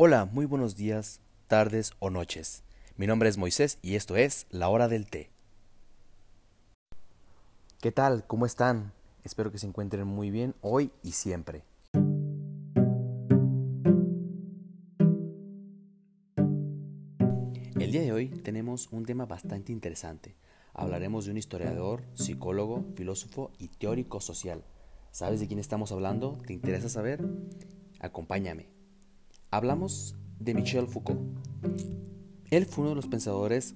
Hola, muy buenos días, tardes o noches. Mi nombre es Moisés y esto es La Hora del Té. ¿Qué tal? ¿Cómo están? Espero que se encuentren muy bien hoy y siempre. El día de hoy tenemos un tema bastante interesante. Hablaremos de un historiador, psicólogo, filósofo y teórico social. ¿Sabes de quién estamos hablando? ¿Te interesa saber? Acompáñame. Hablamos de Michel Foucault. Él fue uno de los pensadores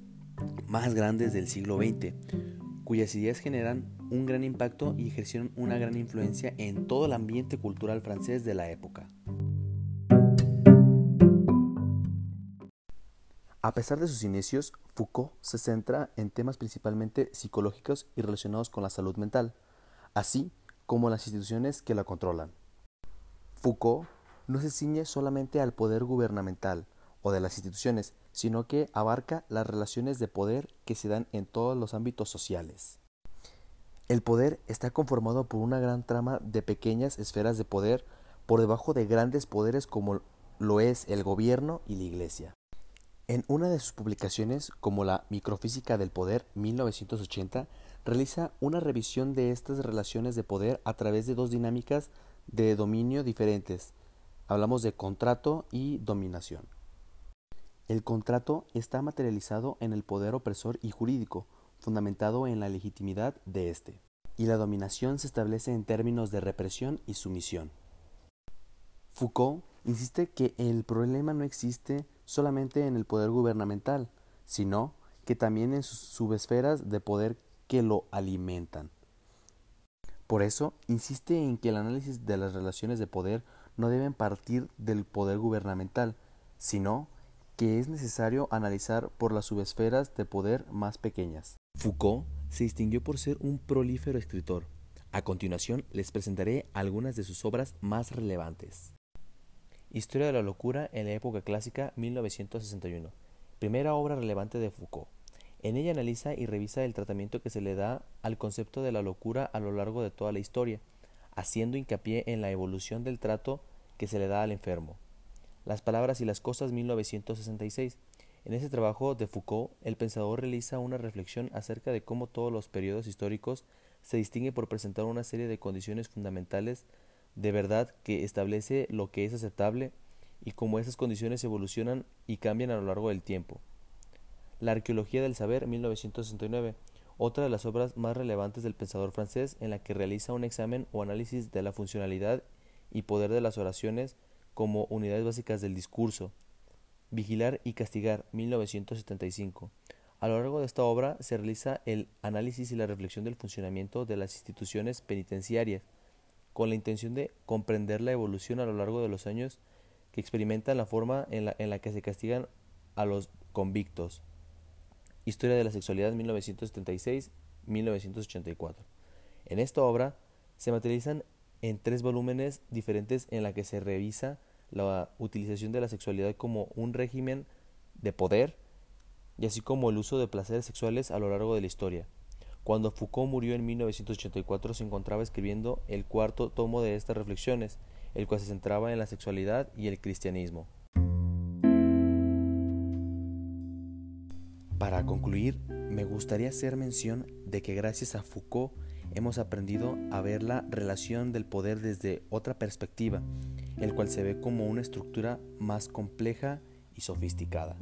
más grandes del siglo XX, cuyas ideas generan un gran impacto y ejercieron una gran influencia en todo el ambiente cultural francés de la época. A pesar de sus inicios, Foucault se centra en temas principalmente psicológicos y relacionados con la salud mental, así como las instituciones que la controlan. Foucault no se ciñe solamente al poder gubernamental o de las instituciones, sino que abarca las relaciones de poder que se dan en todos los ámbitos sociales. El poder está conformado por una gran trama de pequeñas esferas de poder por debajo de grandes poderes como lo es el gobierno y la iglesia. En una de sus publicaciones, como la Microfísica del Poder 1980, realiza una revisión de estas relaciones de poder a través de dos dinámicas de dominio diferentes, Hablamos de contrato y dominación. El contrato está materializado en el poder opresor y jurídico, fundamentado en la legitimidad de éste, y la dominación se establece en términos de represión y sumisión. Foucault insiste que el problema no existe solamente en el poder gubernamental, sino que también en sus subesferas de poder que lo alimentan. Por eso, insiste en que el análisis de las relaciones de poder no deben partir del poder gubernamental, sino que es necesario analizar por las subesferas de poder más pequeñas. Foucault se distinguió por ser un prolífero escritor. A continuación les presentaré algunas de sus obras más relevantes. Historia de la locura en la época clásica 1961. Primera obra relevante de Foucault. En ella analiza y revisa el tratamiento que se le da al concepto de la locura a lo largo de toda la historia, haciendo hincapié en la evolución del trato que se le da al enfermo. Las palabras y las cosas 1966. En ese trabajo de Foucault, el pensador realiza una reflexión acerca de cómo todos los periodos históricos se distinguen por presentar una serie de condiciones fundamentales de verdad que establece lo que es aceptable y cómo esas condiciones evolucionan y cambian a lo largo del tiempo. La arqueología del saber 1969 otra de las obras más relevantes del pensador francés en la que realiza un examen o análisis de la funcionalidad y poder de las oraciones como unidades básicas del discurso. Vigilar y castigar, 1975. A lo largo de esta obra se realiza el análisis y la reflexión del funcionamiento de las instituciones penitenciarias, con la intención de comprender la evolución a lo largo de los años que experimentan la forma en la, en la que se castigan a los convictos. Historia de la Sexualidad 1976-1984. En esta obra se materializan en tres volúmenes diferentes en la que se revisa la utilización de la sexualidad como un régimen de poder y así como el uso de placeres sexuales a lo largo de la historia. Cuando Foucault murió en 1984 se encontraba escribiendo el cuarto tomo de estas reflexiones, el cual se centraba en la sexualidad y el cristianismo. Para concluir, me gustaría hacer mención de que gracias a Foucault hemos aprendido a ver la relación del poder desde otra perspectiva, el cual se ve como una estructura más compleja y sofisticada.